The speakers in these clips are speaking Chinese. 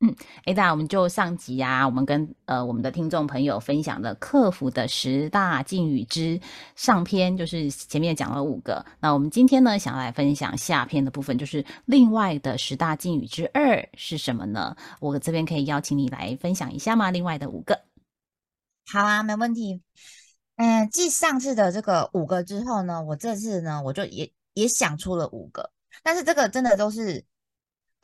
嗯，Ada，我们就上集啊，我们跟呃我们的听众朋友分享了客服的十大禁语之上篇，就是前面讲了五个。那我们今天呢，想要来分享下篇的部分，就是另外的十大禁语之二是什么呢？我这边可以邀请你来分享一下吗？另外的五个。好啊，没问题。嗯，继上次的这个五个之后呢，我这次呢，我就也也想出了五个，但是这个真的都是。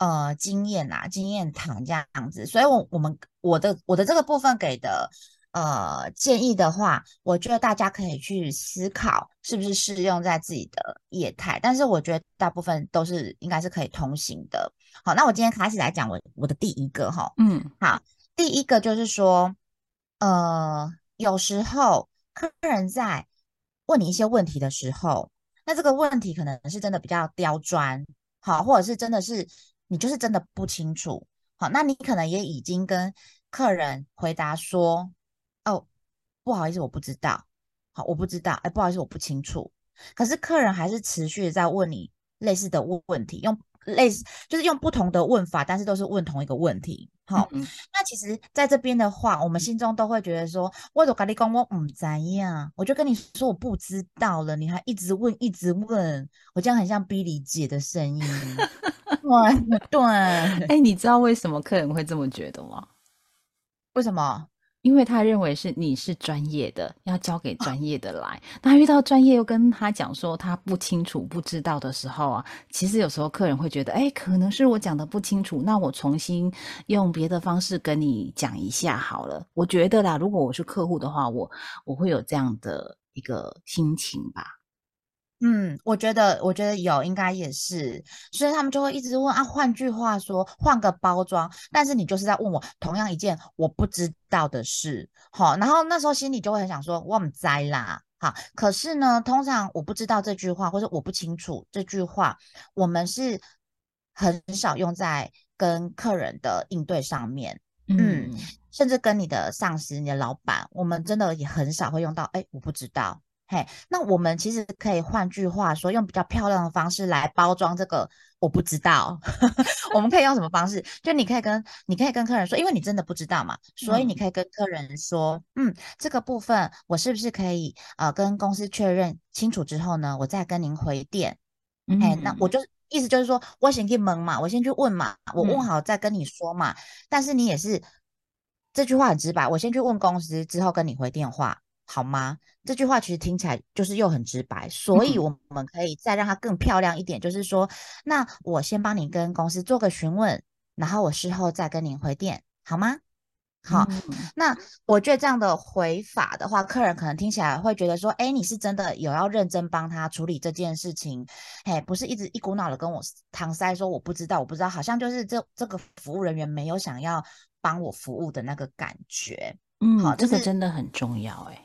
呃，经验啊，经验谈这样子，所以，我我们我的我的这个部分给的呃建议的话，我觉得大家可以去思考是不是适用在自己的业态，但是我觉得大部分都是应该是可以通行的。好，那我今天开始来讲我我的第一个哈，嗯，好，第一个就是说，呃，有时候客人在问你一些问题的时候，那这个问题可能是真的比较刁钻，好，或者是真的是。你就是真的不清楚，好，那你可能也已经跟客人回答说，哦，不好意思，我不知道，好，我不知道，哎，不好意思，我不清楚。可是客人还是持续在问你类似的问问题，用类似就是用不同的问法，但是都是问同一个问题。好，那其实在这边的话，我们心中都会觉得说，我都跟你讲我唔知呀，我就跟你说我不知道了，你还一直问，一直问，我这样很像 Billy 姐的声音。对 对，哎，你知道为什么客人会这么觉得吗？为什么？因为他认为是你是专业的，要交给专业的来。那遇到专业又跟他讲说他不清楚、不知道的时候啊，其实有时候客人会觉得，哎，可能是我讲的不清楚，那我重新用别的方式跟你讲一下好了。我觉得啦，如果我是客户的话，我我会有这样的一个心情吧。嗯，我觉得，我觉得有，应该也是，所以他们就会一直问啊。换句话说，换个包装，但是你就是在问我同样一件我不知道的事，好，然后那时候心里就会很想说，我们栽啦，好，可是呢，通常我不知道这句话，或者我不清楚这句话，我们是很少用在跟客人的应对上面，嗯，甚至跟你的上司、你的老板，我们真的也很少会用到，哎，我不知道。嘿，那我们其实可以换句话说，用比较漂亮的方式来包装这个。我不知道，我们可以用什么方式？就你可以跟你可以跟客人说，因为你真的不知道嘛，所以你可以跟客人说，嗯，这个部分我是不是可以呃跟公司确认清楚之后呢，我再跟您回电。哎，那我就意思就是说我先去蒙嘛，我先去问嘛，我问好再跟你说嘛。但是你也是这句话很直白，我先去问公司之后跟你回电话。好吗？这句话其实听起来就是又很直白，所以我们可以再让它更漂亮一点，就是说，那我先帮你跟公司做个询问，然后我事后再跟您回电，好吗？好，那我觉得这样的回法的话，客人可能听起来会觉得说，哎，你是真的有要认真帮他处理这件事情，哎，不是一直一股脑的跟我搪塞说我不知道，我不知道，好像就是这这个服务人员没有想要帮我服务的那个感觉。嗯，好，这个真的很重要，哎。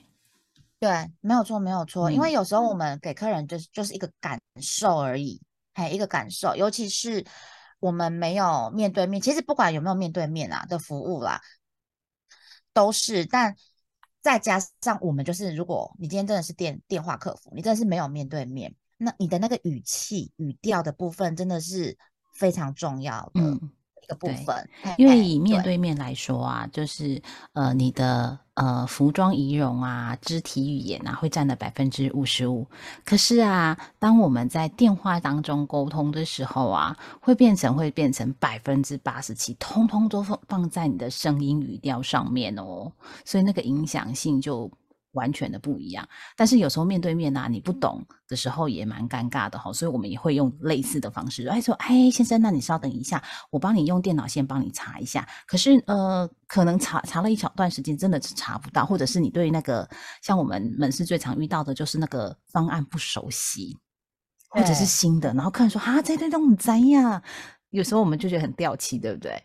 对，没有错，没有错。因为有时候我们给客人就是就是一个感受而已，还一个感受。尤其是我们没有面对面，其实不管有没有面对面啊的服务啦，都是。但再加上我们就是，如果你今天真的是电电话客服，你真的是没有面对面，那你的那个语气语调的部分真的是非常重要的。一个部分，因为以面对面来说啊，就是呃，你的呃服装仪容啊、肢体语言啊，会占了百分之五十五。可是啊，当我们在电话当中沟通的时候啊，会变成会变成百分之八十七，通通都放放在你的声音语调上面哦，所以那个影响性就。完全的不一样，但是有时候面对面呐，你不懂的时候也蛮尴尬的哈，所以我们也会用类似的方式，哎说，哎先生，那你稍等一下，我帮你用电脑先帮你查一下。可是呃，可能查查了一小段时间，真的是查不到，或者是你对那个像我们门市最常遇到的就是那个方案不熟悉，或者是新的，然后客人说啊，这这这我们怎呀？有时候我们就觉得很掉漆，对不对？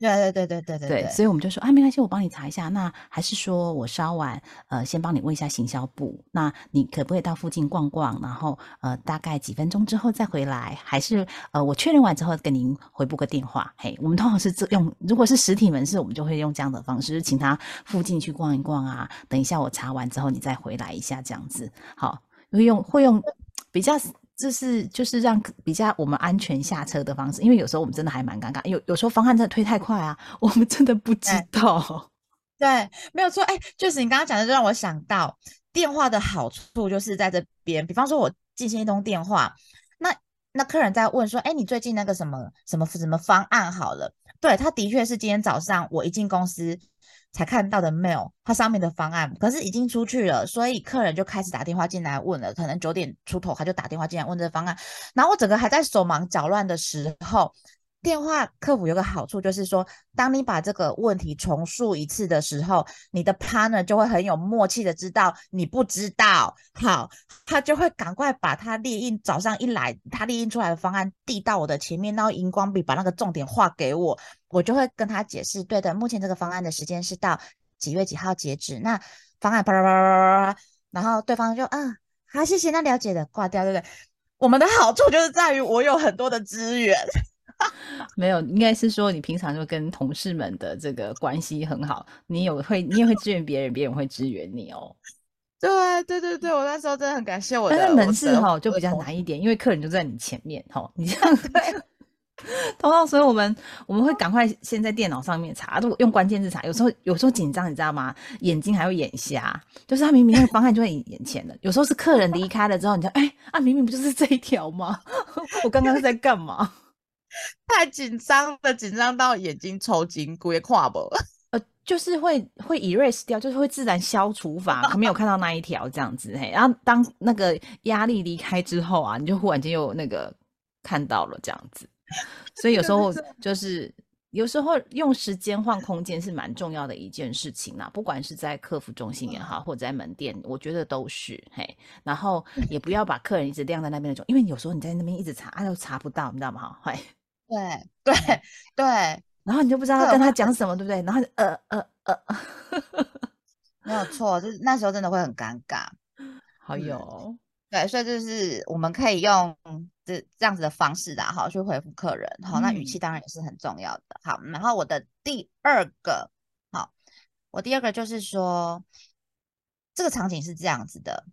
对对对对对对，所以我们就说啊，没关系，我帮你查一下。那还是说我稍晚呃，先帮你问一下行销部，那你可不可以到附近逛逛，然后呃，大概几分钟之后再回来？还是呃，我确认完之后跟您回拨个电话？嘿，我们通常是这用，如果是实体门市，我们就会用这样的方式，请他附近去逛一逛啊。等一下我查完之后，你再回来一下，这样子好，会用会用比较。这是就是让比较我们安全下车的方式，因为有时候我们真的还蛮尴尬，有有时候方案真的推太快啊，我们真的不知道。对，没有错。哎，就是你刚刚讲的，就让我想到电话的好处就是在这边。比方说，我进行一通电话，那那客人在问说：“哎，你最近那个什么什么什么方案好了？”对，他的确是今天早上我一进公司。才看到的 mail，它上面的方案，可是已经出去了，所以客人就开始打电话进来问了，可能九点出头他就打电话进来问这个方案，然后我整个还在手忙脚乱的时候。电话客服有个好处，就是说，当你把这个问题重述一次的时候，你的 partner 就会很有默契的知道你不知道，好，他就会赶快把他列印早上一来他列印出来的方案递到我的前面，然后荧光笔把那个重点画给我，我就会跟他解释，对的，目前这个方案的时间是到几月几号截止，那方案啪啪啪啪啪啪，然后对方就嗯，好，谢谢，那了解的挂掉，对不对？我们的好处就是在于我有很多的资源。没有，应该是说你平常就跟同事们的这个关系很好，你有会，你也会支援别人，别人会支援你哦。对对对对，我那时候真的很感谢我的。但是门市哈就比较难一点，因为客人就在你前面哈，你这样对。通常所以我们我们会赶快先在电脑上面查，如果用关键字查，有时候有时候紧张，你知道吗？眼睛还会眼瞎，就是他明明那个方案就在你眼前的，有时候是客人离开了之后，你就哎啊，明明不就是这一条吗？我刚刚是在干嘛？太紧张了，紧张到眼睛抽筋，骨也垮不？呃，就是会会 erase 掉，就是会自然消除法，没有看到那一条这样子嘿。然后当那个压力离开之后啊，你就忽然间又那个看到了这样子。所以有时候 就是有时候用时间换空间是蛮重要的一件事情啦，不管是在客服中心也好，或者在门店，我觉得都是嘿。然后也不要把客人一直晾在那边那种，因为有时候你在那边一直查，啊，又查不到，你知道吗？哈，对对对，然后你就不知道跟他讲什么，对不对？然后呃呃呃，没有错，就是那时候真的会很尴尬。好有，对，所以就是我们可以用这这样子的方式的哈去回复客人，好，那语气当然也是很重要的。好，然后我的第二个，好，我第二个就是说，这个场景是这样子的，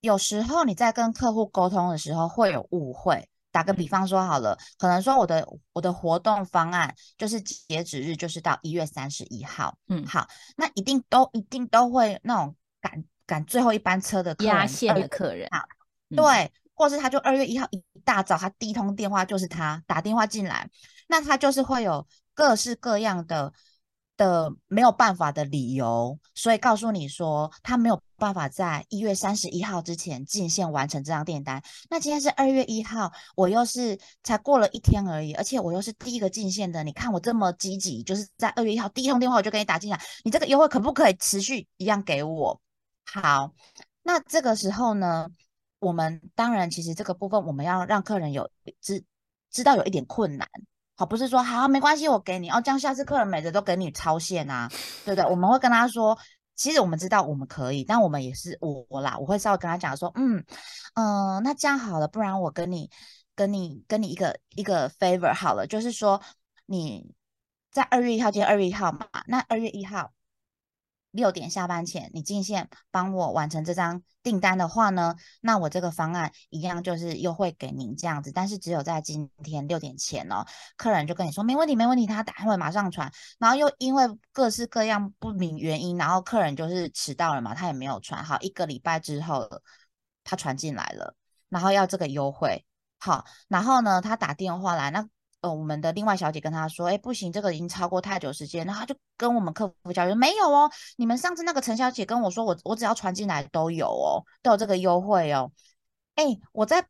有时候你在跟客户沟通的时候会有误会。打个比方说好了，可能说我的我的活动方案就是截止日就是到一月三十一号，嗯，好，那一定都一定都会那种赶赶最后一班车的压线的客人，好，对，或是他就二月一号一大早他第一通电话就是他打电话进来，那他就是会有各式各样的。的没有办法的理由，所以告诉你说他没有办法在一月三十一号之前进线完成这张订单。那今天是二月一号，我又是才过了一天而已，而且我又是第一个进线的。你看我这么积极，就是在二月一号第一通电话我就给你打进来，你这个优惠可不可以持续一样给我？好，那这个时候呢，我们当然其实这个部分我们要让客人有知知道有一点困难。好，不是说好没关系，我给你哦，这样下次客人每次都给你超限啊，对不对？我们会跟他说，其实我们知道我们可以，但我们也是我啦，我会稍微跟他讲说，嗯嗯，那这样好了，不然我跟你跟你跟你一个一个 favor 好了，就是说你在二月一号，今天二月一号嘛，那二月一号。六点下班前，你进线帮我完成这张订单的话呢，那我这个方案一样就是优惠给您这样子，但是只有在今天六点前哦，客人就跟你说没问题，没问题，他待会马上传，然后又因为各式各样不明原因，然后客人就是迟到了嘛，他也没有传。好，一个礼拜之后他传进来了，然后要这个优惠，好，然后呢，他打电话来那。呃，我们的另外小姐跟他说，哎，不行，这个已经超过太久时间，然后他就跟我们客服交流，没有哦，你们上次那个陈小姐跟我说，我我只要传进来都有哦，都有这个优惠哦。哎，我在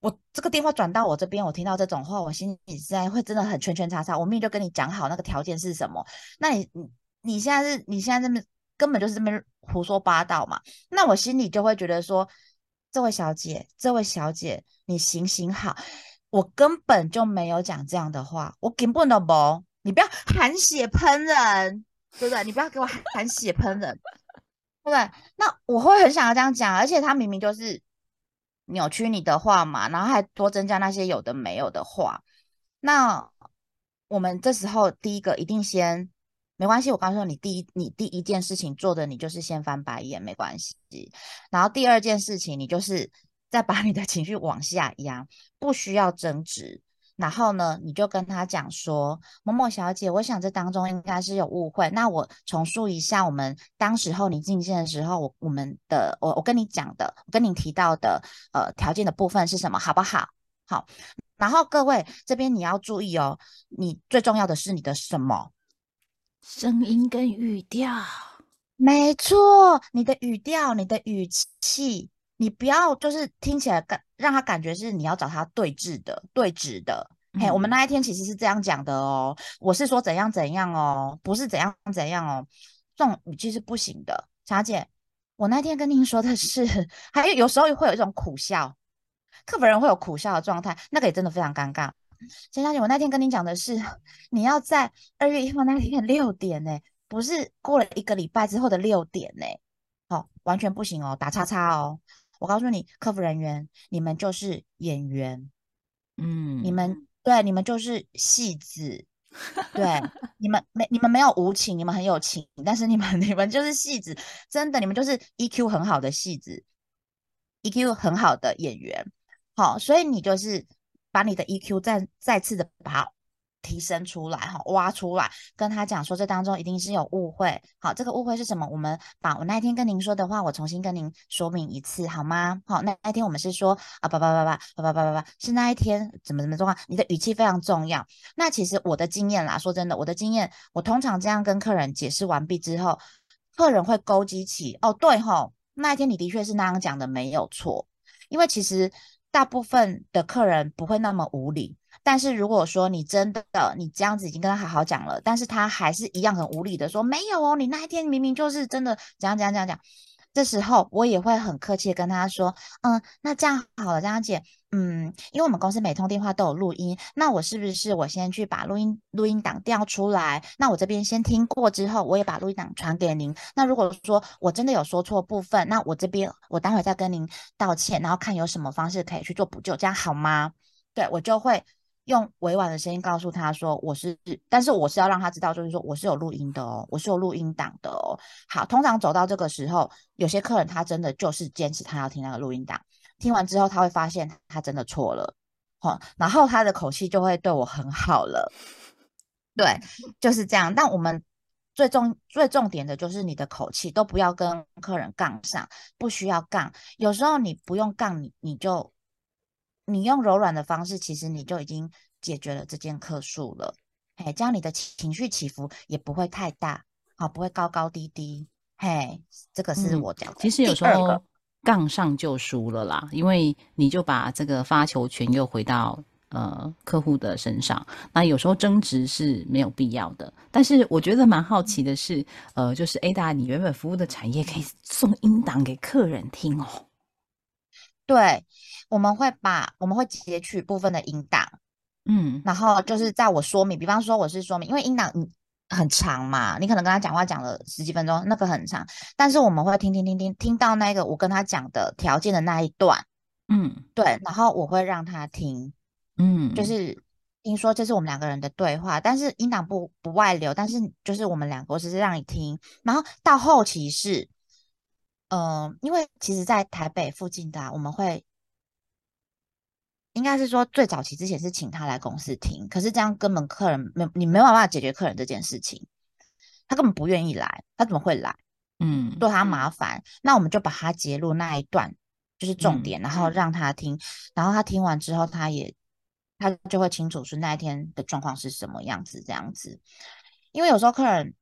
我这个电话转到我这边，我听到这种话，我心里现在会真的很圈圈叉叉。我明明就跟你讲好那个条件是什么，那你你你现在是你现在这边根本就是这边胡说八道嘛？那我心里就会觉得说，这位小姐，这位小姐，你行行好。我根本就没有讲这样的话，我根本都不，你不要含血喷人，对不对？你不要给我含血喷人，对不对？那我会很想要这样讲，而且他明明就是扭曲你的话嘛，然后还多增加那些有的没有的话。那我们这时候第一个一定先没关系，我告诉你，第一你第一件事情做的你就是先翻白眼，没关系。然后第二件事情，你就是再把你的情绪往下压，不需要争执。然后呢，你就跟他讲说：“某某小姐，我想这当中应该是有误会。那我重述一下，我们当时候你进线的时候，我我们的我我跟你讲的，我跟你提到的呃条件的部分是什么，好不好？好。然后各位这边你要注意哦，你最重要的是你的什么声音跟语调？没错，你的语调，你的语气。”你不要就是听起来感让他感觉是你要找他对峙的对峙的，嘿，我们那一天其实是这样讲的哦，我是说怎样怎样哦，不是怎样怎样哦，这种语气是不行的，小姐，我那天跟您说的是，还有有时候会有一种苦笑，客服人会有苦笑的状态，那个也真的非常尴尬。陈小姐，我那天跟您讲的是，你要在二月一号那天六点呢，不是过了一个礼拜之后的六点呢，好，完全不行哦，打叉叉哦。我告诉你，客服人员，你们就是演员，嗯，你们对，你们就是戏子，对，你们没，你们没有无情，你们很有情，但是你们，你们就是戏子，真的，你们就是 EQ 很好的戏子，EQ 很好的演员，好，所以你就是把你的 EQ 再再次的把。提升出来哈，挖出来，跟他讲说这当中一定是有误会。好，这个误会是什么？我们把我那天跟您说的话，我重新跟您说明一次好吗？好，那那天我们是说啊，叭叭叭叭叭叭叭叭叭，是那一天怎么怎么状况？你的语气非常重要。那其实我的经验啦，说真的，我的经验，我通常这样跟客人解释完毕之后，客人会勾激起哦，对吼，那一天你的确是那样讲的，没有错。因为其实大部分的客人不会那么无理。但是如果说你真的你这样子已经跟他好好讲了，但是他还是一样很无理的说没有哦，你那一天明明就是真的怎样怎样怎样讲，这时候我也会很客气的跟他说，嗯，那这样好了，张姐，嗯，因为我们公司每通电话都有录音，那我是不是我先去把录音录音档调出来？那我这边先听过之后，我也把录音档传给您。那如果说我真的有说错部分，那我这边我待会再跟您道歉，然后看有什么方式可以去做补救，这样好吗？对我就会。用委婉的声音告诉他说：“我是，但是我是要让他知道，就是说我是有录音的哦，我是有录音档的哦。好，通常走到这个时候，有些客人他真的就是坚持他要听那个录音档，听完之后他会发现他真的错了，哈，然后他的口气就会对我很好了。对，就是这样。但我们最重最重点的就是你的口气都不要跟客人杠上，不需要杠。有时候你不用杠，你你就。”你用柔软的方式，其实你就已经解决了这件客诉了。嘿，这样你的情绪起伏也不会太大，好，不会高高低低。嘿，这个是我讲的。其实有时候杠上就输了啦，因为你就把这个发球权又回到呃客户的身上。那有时候争执是没有必要的。但是我觉得蛮好奇的是，呃，就是 Ada，，你原本服务的产业可以送音档给客人听哦。对。我们会把我们会截取部分的音档，嗯，然后就是在我说明，比方说我是说明，因为音档很长嘛，你可能跟他讲话讲了十几分钟，那个很长，但是我们会听听听听听到那个我跟他讲的条件的那一段，嗯，对，然后我会让他听，嗯，就是听说这是我们两个人的对话，但是音档不不外流，但是就是我们两个只是让你听，然后到后期是，嗯，因为其实在台北附近的我们会。应该是说最早期之前是请他来公司听，可是这样根本客人没你没有办法解决客人这件事情，他根本不愿意来，他怎么会来？嗯，多他麻烦，那我们就把他截录那一段就是重点，然后让他听，然后他听完之后，他也他就会清楚是那一天的状况是什么样子这样子，因为有时候客人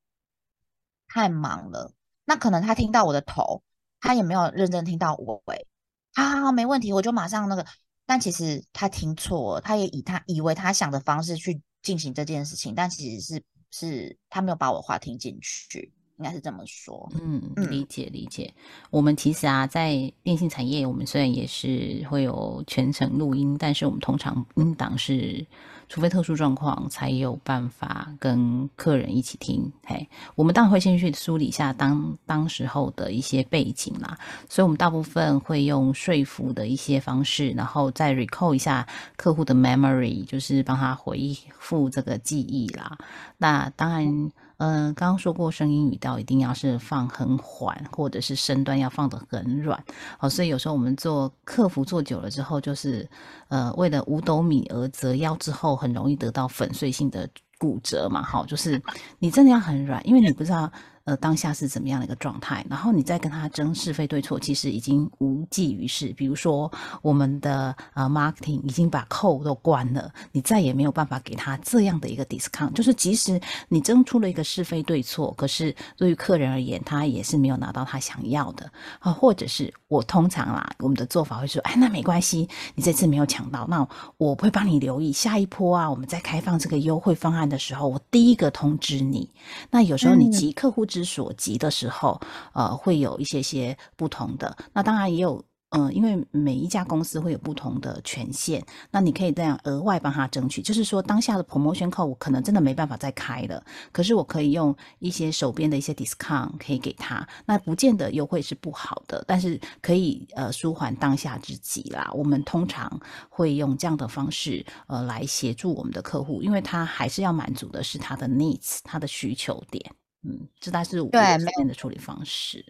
太忙了，那可能他听到我的头，他也没有认真听到我尾，好好好，没问题，我就马上那个。但其实他听错，他也以他以为他想的方式去进行这件事情，但其实是是他没有把我话听进去。应该是这么说。嗯，嗯理解理解。我们其实啊，在电信产业，我们虽然也是会有全程录音，但是我们通常音档是，除非特殊状况，才有办法跟客人一起听。嘿，我们当然会先去梳理一下当当时候的一些背景啦，所以我们大部分会用说服的一些方式，然后再 recall 一下客户的 memory，就是帮他回复这个记忆啦。那当然，嗯、刚刚说过声音语调一定要是放很缓，或者是声端要放得很软。哦，所以有时候我们做客服做久了之后，就是呃，为了五斗米而折腰之后，很容易得到粉碎性的骨折嘛。好，就是你真的要很软，因为你不知道。呃，当下是怎么样的一个状态，然后你再跟他争是非对错，其实已经无济于事。比如说，我们的呃 marketing 已经把扣都关了，你再也没有办法给他这样的一个 discount。就是即使你争出了一个是非对错，可是对于客人而言，他也是没有拿到他想要的啊。或者是我通常啦，我们的做法会说，哎，那没关系，你这次没有抢到，那我会帮你留意下一波啊，我们在开放这个优惠方案的时候，我第一个通知你。那有时候你嗯急客户之所及的时候，呃，会有一些些不同的。那当然也有，嗯、因为每一家公司会有不同的权限，那你可以这样额外帮他争取。就是说，当下的 promotion code 我可能真的没办法再开了，可是我可以用一些手边的一些 discount 可以给他。那不见得优惠是不好的，但是可以呃舒缓当下之急啦。我们通常会用这样的方式呃来协助我们的客户，因为他还是要满足的是他的 needs，他的需求点。嗯，这大概是我对没这边的处理方式。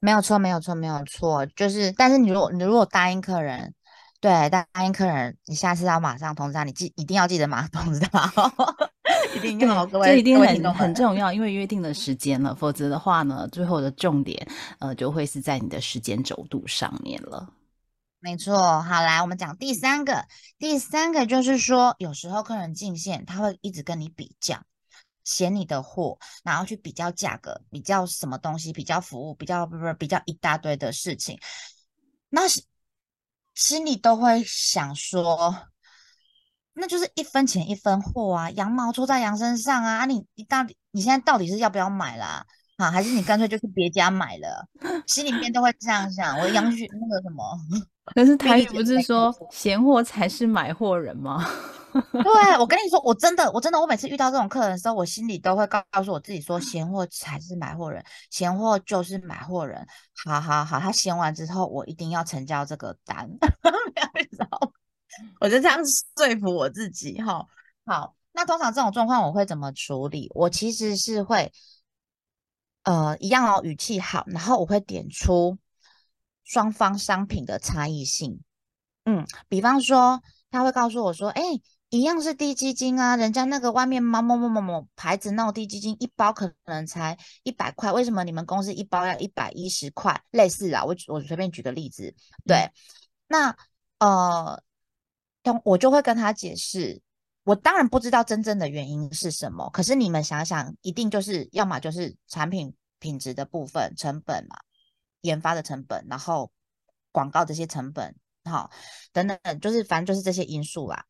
没有错，没有错，没有错。就是，但是你如果你如果答应客人，对，答应客人，你下次要马上通知他，你记一定要记得马上通知他哦，一定要，各位这一定很很重要，因为约定的时间了，否则的话呢，最后的重点呃就会是在你的时间轴度上面了。没错，好，来，我们讲第三个。第三个就是说，有时候客人进线，他会一直跟你比较，嫌你的货，然后去比较价格，比较什么东西，比较服务，比较不不比较一大堆的事情，那是心里都会想说，那就是一分钱一分货啊，羊毛出在羊身上啊，啊你你到底你现在到底是要不要买啦？啊，还是你干脆就去别家买了？心里面都会这样想。我杨旭那个什么。可是台语不是没说错闲货才是买货人吗？对，我跟你说，我真的，我真的，我每次遇到这种客人的时候，我心里都会告告诉我自己说，闲货才是买货人，闲货就是买货人。好好好，他闲完之后，我一定要成交这个单，你知道吗我就这样说服我自己哈。好，那通常这种状况我会怎么处理？我其实是会，呃，一样哦，语气好，然后我会点出双方商品的差异性。嗯，比方说，他会告诉我说：“哎，一样是低基金啊，人家那个外面某某某某某牌子那种低基金，一包可能才一百块，为什么你们公司一包要一百一十块？类似啊，我我随便举个例子，对，那呃，通我就会跟他解释，我当然不知道真正的原因是什么，可是你们想想，一定就是要么就是产品品质的部分成本嘛，研发的成本，然后广告这些成本。”好，等等，就是反正就是这些因素啦。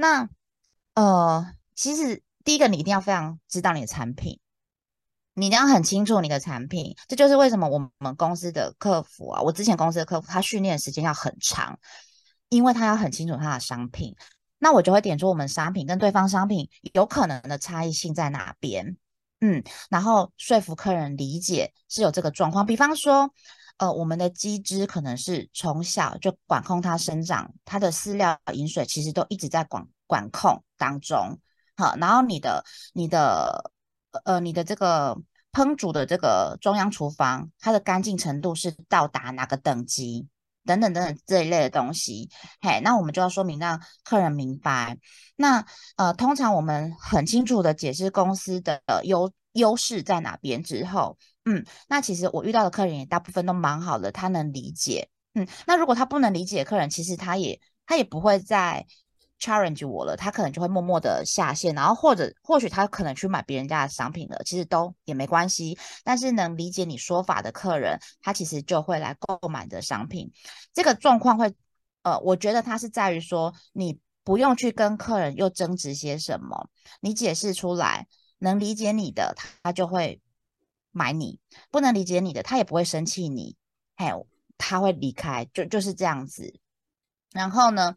那呃，其实第一个你一定要非常知道你的产品，你一定要很清楚你的产品。这就是为什么我们公司的客服啊，我之前公司的客服，他训练的时间要很长，因为他要很清楚他的商品。那我就会点出我们商品跟对方商品有可能的差异性在哪边，嗯，然后说服客人理解是有这个状况。比方说。呃，我们的鸡只可能是从小就管控它生长，它的饲料、饮水其实都一直在管管控当中。好，然后你的、你的、呃、你的这个烹煮的这个中央厨房，它的干净程度是到达哪个等级？等等等等这一类的东西，嘿，那我们就要说明让客人明白。那呃，通常我们很清楚的解释公司的优优势在哪边之后。嗯，那其实我遇到的客人也大部分都蛮好的，他能理解。嗯，那如果他不能理解客人，其实他也他也不会再 challenge 我了，他可能就会默默的下线，然后或者或许他可能去买别人家的商品了，其实都也没关系。但是能理解你说法的客人，他其实就会来购买你的商品。这个状况会，呃，我觉得它是在于说，你不用去跟客人又争执些什么，你解释出来，能理解你的，他就会。买你，不能理解你的，他也不会生气你，还有他会离开，就就是这样子。然后呢，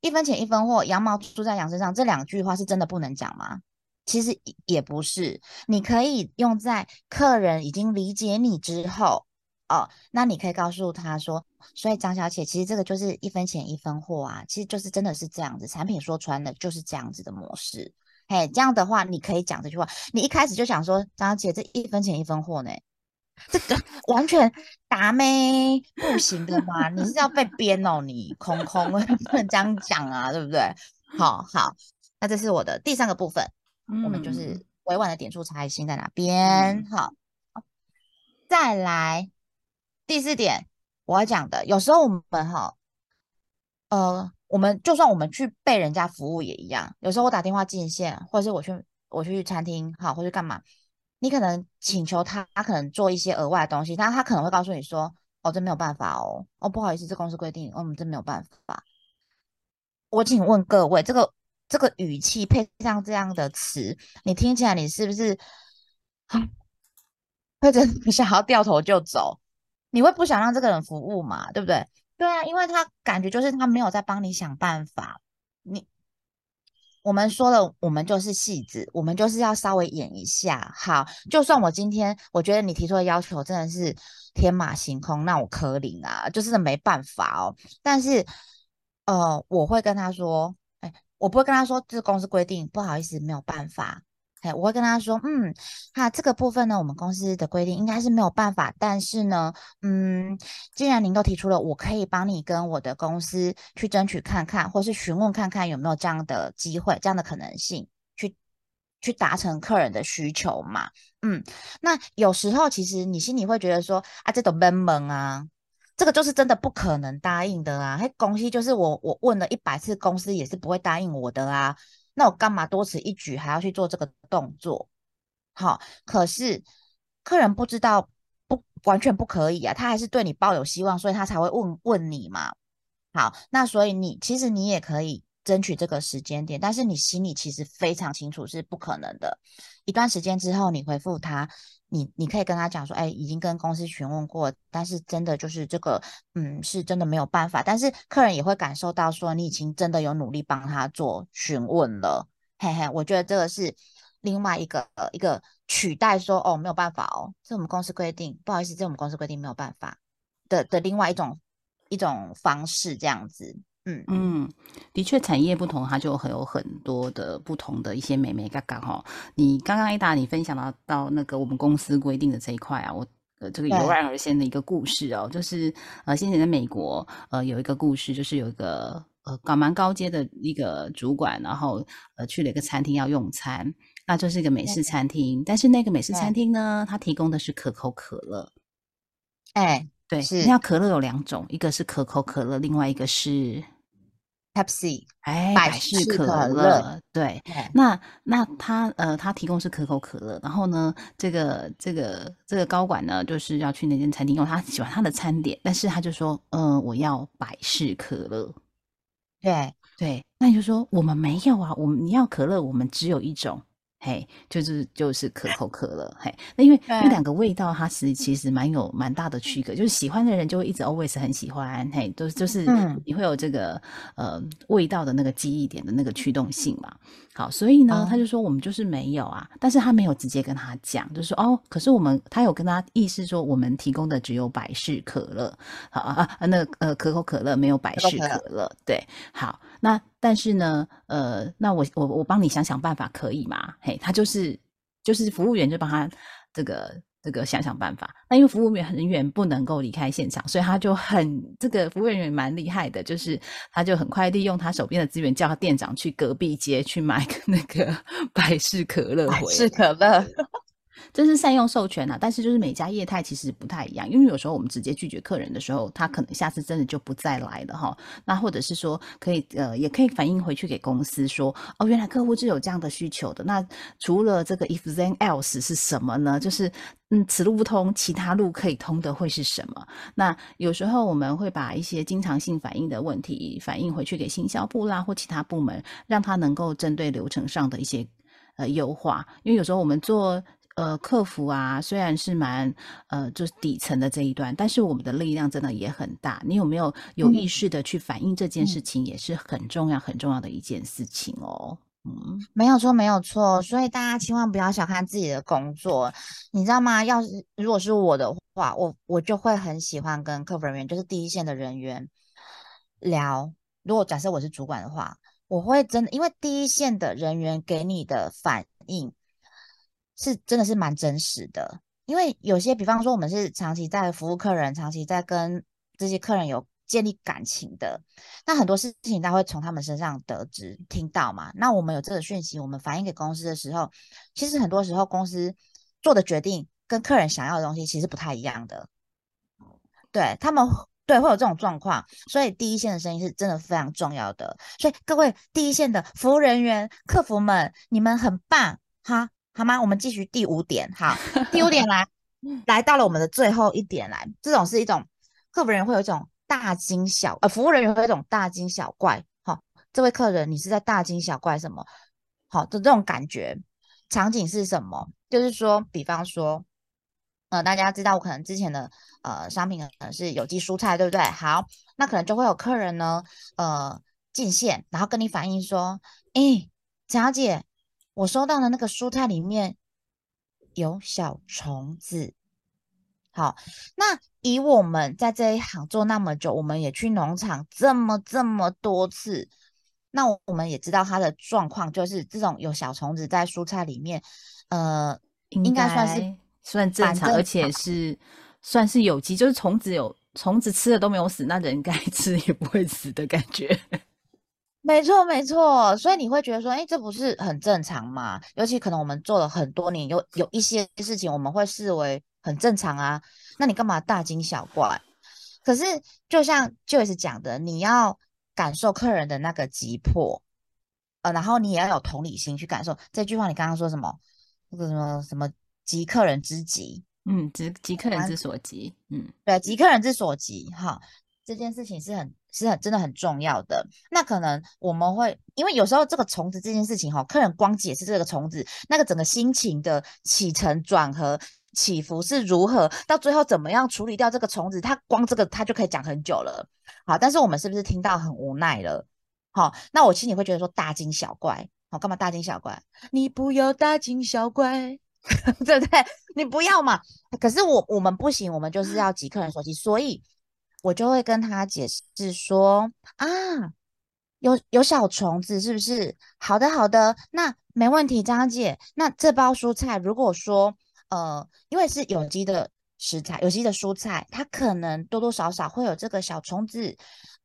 一分钱一分货，羊毛出在羊身上，这两句话是真的不能讲吗？其实也不是，你可以用在客人已经理解你之后哦，那你可以告诉他说，所以张小姐，其实这个就是一分钱一分货啊，其实就是真的是这样子，产品说穿了就是这样子的模式。嘿，这样的话你可以讲这句话，你一开始就想说，张小姐，这一分钱一分货呢，这个完全打咩不行的嘛，你是要被编哦，你空空 不能这样讲啊，对不对？好好，那这是我的第三个部分。我们就是委婉的点出差异性在哪边，好，再来第四点我要讲的，有时候我们哈，呃，我们就算我们去被人家服务也一样，有时候我打电话进线，或者是我去我去餐厅，好，或者干嘛，你可能请求他，他可能做一些额外的东西，但他可能会告诉你说，哦，这没有办法哦，哦，不好意思，这公司规定，我们这没有办法。我请问各位，这个。这个语气配上这样的词，你听起来你是不是 会真的想要掉头就走？你会不想让这个人服务嘛？对不对？对啊，因为他感觉就是他没有在帮你想办法。你我们说了，我们就是戏子，我们就是要稍微演一下。好，就算我今天我觉得你提出的要求真的是天马行空，那我可领啊，就是没办法哦。但是呃，我会跟他说。哎我不会跟他说这公司规定，不好意思，没有办法。哎，我会跟他说，嗯，哈，这个部分呢，我们公司的规定应该是没有办法。但是呢，嗯，既然您都提出了，我可以帮你跟我的公司去争取看看，或是询问看看有没有这样的机会、这样的可能性，去去达成客人的需求嘛。嗯，那有时候其实你心里会觉得说，啊，这种闷闷啊。这个就是真的不可能答应的啊！嘿，公司就是我，我问了一百次，公司也是不会答应我的啊。那我干嘛多此一举还要去做这个动作？好，可是客人不知道，不完全不可以啊，他还是对你抱有希望，所以他才会问问你嘛。好，那所以你其实你也可以争取这个时间点，但是你心里其实非常清楚是不可能的。一段时间之后，你回复他。你你可以跟他讲说，哎，已经跟公司询问过，但是真的就是这个，嗯，是真的没有办法。但是客人也会感受到说，你已经真的有努力帮他做询问了，嘿嘿。我觉得这个是另外一个一个取代说，哦，没有办法哦，这我们公司规定，不好意思，这我们公司规定没有办法的的另外一种一种方式，这样子。嗯嗯，的确，产业不同，它就很有很多的不同的一些美眉嘎嘎哈。你刚刚一达，你分享到到那个我们公司规定的这一块啊，我呃这个油然而生的一个故事哦，就是呃先前在美国呃有一个故事，就是有一个呃搞蛮高阶的一个主管，然后呃去了一个餐厅要用餐，那就是一个美式餐厅，但是那个美式餐厅呢，它提供的是可口可乐，哎，对，是。那可乐有两种，一个是可口可乐，另外一个是。Pepsi，哎，百事可乐，对，那那他呃，他提供是可口可乐，然后呢，这个这个这个高管呢，就是要去那间餐厅因为他喜欢他的餐点，但是他就说，嗯，我要百事可乐，对对，那你就说我们没有啊，我们你要可乐，我们只有一种。嘿，就是就是可口可乐，嘿，那因为那两个味道，它是其实蛮有蛮大的区隔，就是喜欢的人就会一直 always 很喜欢，嘿，都就是你会有这个呃味道的那个记忆点的那个驱动性嘛。好，所以呢，他就说我们就是没有啊，但是他没有直接跟他讲，就是说哦，可是我们他有跟他意思说我们提供的只有百事可乐，好啊啊，那呃可口可乐没有百事可乐，对，好，那。但是呢，呃，那我我我帮你想想办法，可以吗？嘿，他就是就是服务员就帮他这个这个想想办法。那因为服务员人员不能够离开现场，所以他就很这个服务人员蛮厉害的，就是他就很快利用他手边的资源，叫他店长去隔壁街去买个那个 百事可乐回。百事可乐。这是善用授权啊，但是就是每家业态其实不太一样，因为有时候我们直接拒绝客人的时候，他可能下次真的就不再来了哈。那或者是说可以呃，也可以反映回去给公司说，哦，原来客户是有这样的需求的。那除了这个 if then else 是什么呢？就是嗯，此路不通，其他路可以通的会是什么？那有时候我们会把一些经常性反映的问题反映回去给行销部啦或其他部门，让他能够针对流程上的一些呃优化。因为有时候我们做呃，客服啊，虽然是蛮呃，就是底层的这一段，但是我们的力量真的也很大。你有没有有意识的去反映这件事情，也是很重要、很重要的一件事情哦。嗯，没有错，没有错。所以大家千万不要小看自己的工作，你知道吗？要是如果是我的话，我我就会很喜欢跟客服人员，就是第一线的人员聊。如果假设我是主管的话，我会真的，因为第一线的人员给你的反应。是真的是蛮真实的，因为有些，比方说我们是长期在服务客人，长期在跟这些客人有建立感情的，那很多事情他会从他们身上得知、听到嘛。那我们有这个讯息，我们反映给公司的时候，其实很多时候公司做的决定跟客人想要的东西其实不太一样的。对他们，对会有这种状况，所以第一线的声音是真的非常重要的。所以各位第一线的服务人员、客服们，你们很棒哈。好吗？我们继续第五点。好，第五点来，来到了我们的最后一点来。这种是一种客服人员会有一种大惊小，呃，服务人员会有一种大惊小怪。好，这位客人，你是在大惊小怪什么？好的这种感觉，场景是什么？就是说，比方说，呃，大家知道我可能之前的呃商品可能是有机蔬菜，对不对？好，那可能就会有客人呢，呃，进线，然后跟你反映说，哎，小姐。我收到的那个蔬菜里面有小虫子。好，那以我们在这一行做那么久，我们也去农场这么这么多次，那我们也知道它的状况，就是这种有小虫子在蔬菜里面，呃，应该算是算正常，而且是算是有机，就是虫子有虫子吃了都没有死，那人该 吃也不会死的感觉。没错，没错，所以你会觉得说，哎，这不是很正常吗？尤其可能我们做了很多年，有有一些事情我们会视为很正常啊，那你干嘛大惊小怪？可是就像 Joyce 讲的，你要感受客人的那个急迫，呃，然后你也要有同理心去感受这句话。你刚刚说什么？那个什么什么急客人之急？嗯，急急客人之所急。嗯，对，急客人之所急。哈，这件事情是很。是很真的很重要的。那可能我们会，因为有时候这个虫子这件事情哈，客人光解释这个虫子，那个整个心情的起承转合、起伏是如何，到最后怎么样处理掉这个虫子，他光这个他就可以讲很久了。好，但是我们是不是听到很无奈了？好，那我心里会觉得说大惊小怪，好，干嘛大惊小怪？你不要大惊小怪，对不对？你不要嘛。可是我我们不行，我们就是要急客人所急，所以。我就会跟他解释说啊，有有小虫子是不是？好的好的，那没问题，张姐。那这包蔬菜如果说呃，因为是有机的食材，有机的蔬菜，它可能多多少少会有这个小虫子。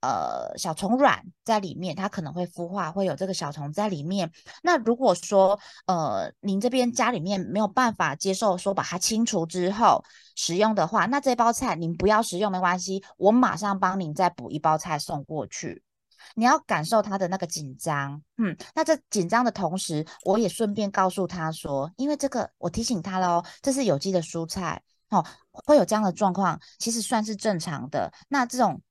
呃，小虫卵在里面，它可能会孵化，会有这个小虫在里面。那如果说，呃，您这边家里面没有办法接受说把它清除之后食用的话，那这包菜您不要食用没关系，我马上帮您再补一包菜送过去。你要感受他的那个紧张，嗯，那这紧张的同时，我也顺便告诉他说，因为这个我提醒他了哦，这是有机的蔬菜，哦，会有这样的状况，其实算是正常的。那这种。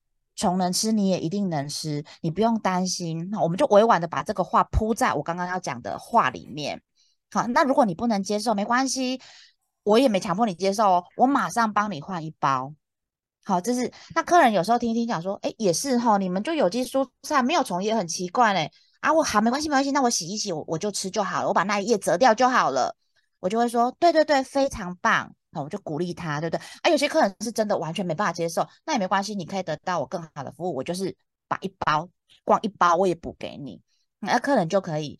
穷能吃，你也一定能吃，你不用担心。那我们就委婉的把这个话铺在我刚刚要讲的话里面。好，那如果你不能接受，没关系，我也没强迫你接受哦，我马上帮你换一包。好，这是那客人有时候听听讲说，哎，也是哈，你们就有机蔬菜没有虫也很奇怪嘞。啊，我好没关系没关系，那我洗一洗，我我就吃就好了，我把那一页折掉就好了。我就会说，对对对，非常棒。那我就鼓励他，对不对？啊，有些客人是真的完全没办法接受，那也没关系，你可以得到我更好的服务。我就是把一包，光一包我也补给你，那客人就可以，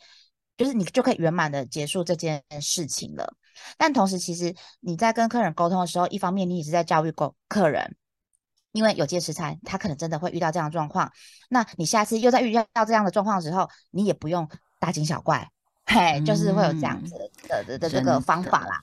就是你就可以圆满的结束这件事情了。但同时，其实你在跟客人沟通的时候，一方面你也是在教育客客人，因为有些食材他可能真的会遇到这样的状况，那你下次又在遇到这样的状况的时候，你也不用大惊小怪，嘿，就是会有这样子的的的这个方法啦。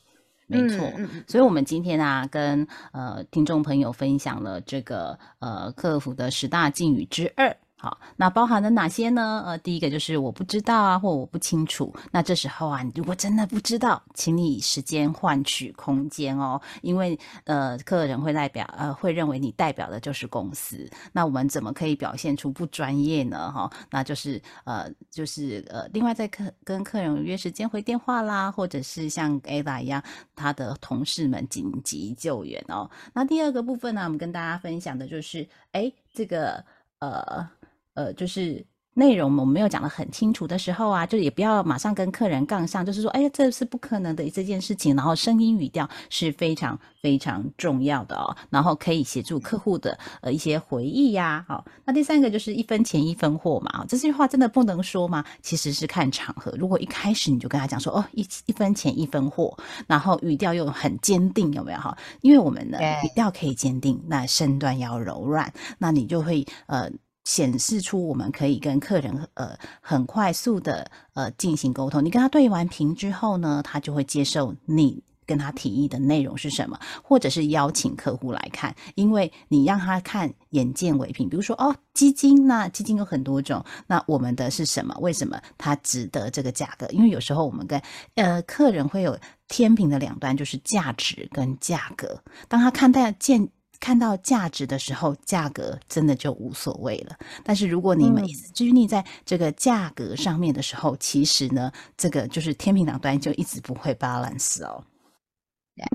没错，所以，我们今天啊，跟呃听众朋友分享了这个呃客服的十大禁语之二好，那包含了哪些呢？呃，第一个就是我不知道啊，或我不清楚。那这时候啊，你如果真的不知道，请你以时间换取空间哦，因为呃，客人会代表呃，会认为你代表的就是公司。那我们怎么可以表现出不专业呢？哈，那就是呃，就是呃，另外在客跟客人约时间回电话啦，或者是像 Ada 一样，他的同事们紧急救援哦。那第二个部分呢，我们跟大家分享的就是，哎，这个呃。呃，就是内容我们没有讲的很清楚的时候啊，就也不要马上跟客人杠上，就是说，哎呀，这是不可能的这件事情。然后声音语调是非常非常重要的哦，然后可以协助客户的呃一些回忆呀。好，那第三个就是一分钱一分货嘛，这句话真的不能说吗？其实是看场合。如果一开始你就跟他讲说，哦，一一分钱一分货，然后语调又很坚定，有没有哈？因为我们的语调可以坚定，那身段要柔软，那你就会呃。显示出我们可以跟客人呃很快速的呃进行沟通。你跟他对完屏之后呢，他就会接受你跟他提议的内容是什么，或者是邀请客户来看，因为你让他看眼见为凭。比如说哦，基金那基金有很多种，那我们的是什么？为什么它值得这个价格？因为有时候我们跟呃客人会有天平的两端，就是价值跟价格。当他看待见。看到价值的时候，价格真的就无所谓了。但是如果你们一直拘泥在这个价格上面的时候，其实呢，这个就是天平两端就一直不会 balance 哦。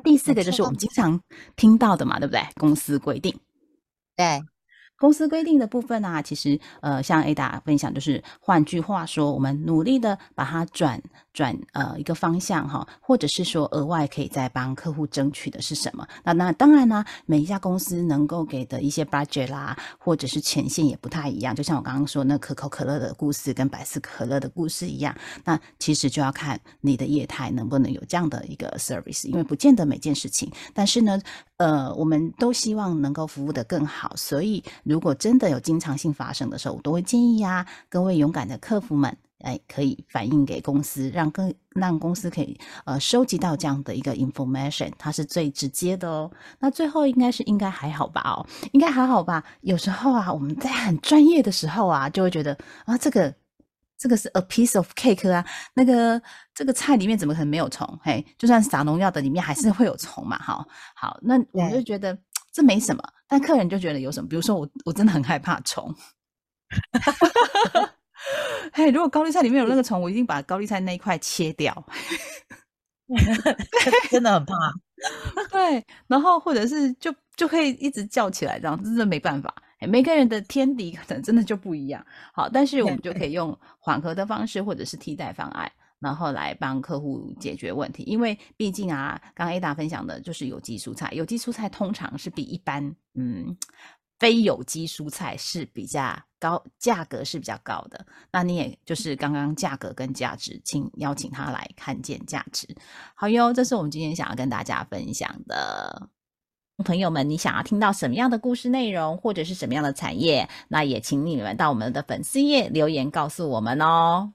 第四个就是我们经常听到的嘛，对不对？公司规定，对。公司规定的部分呢，其实呃，像 Ada 分享，就是换句话说，我们努力的把它转转呃一个方向哈，或者是说额外可以再帮客户争取的是什么？那那当然呢，每一家公司能够给的一些 budget 啦，或者是权限也不太一样。就像我刚刚说那可口可乐的故事跟百事可乐的故事一样，那其实就要看你的业态能不能有这样的一个 service，因为不见得每件事情，但是呢。呃，我们都希望能够服务的更好，所以如果真的有经常性发生的时候，我都会建议啊，各位勇敢的客服们，哎，可以反映给公司，让更让公司可以呃收集到这样的一个 information，它是最直接的哦。那最后应该是应该还好吧？哦，应该还好吧？有时候啊，我们在很专业的时候啊，就会觉得啊，这个。这个是 a piece of cake 啊，那个这个菜里面怎么可能没有虫？嘿，就算撒农药的里面还是会有虫嘛。好，好，那 我就觉得这没什么，但客人就觉得有什么。比如说我，我真的很害怕虫。嘿，如果高丽菜里面有那个虫，我一定把高丽菜那一块切掉。真的很怕。对，然后或者是就就可以一直叫起来，这样真的没办法。每个人的天敌可能真的就不一样，好，但是我们就可以 用缓和的方式或者是替代方案，然后来帮客户解决问题。因为毕竟啊，刚刚 Ada 分享的就是有机蔬菜，有机蔬菜通常是比一般嗯非有机蔬菜是比较高，价格是比较高的。那你也就是刚刚价格跟价值，请邀请他来看见价值。好哟，这是我们今天想要跟大家分享的。朋友们，你想要听到什么样的故事内容，或者是什么样的产业？那也请你们到我们的粉丝页留言告诉我们哦。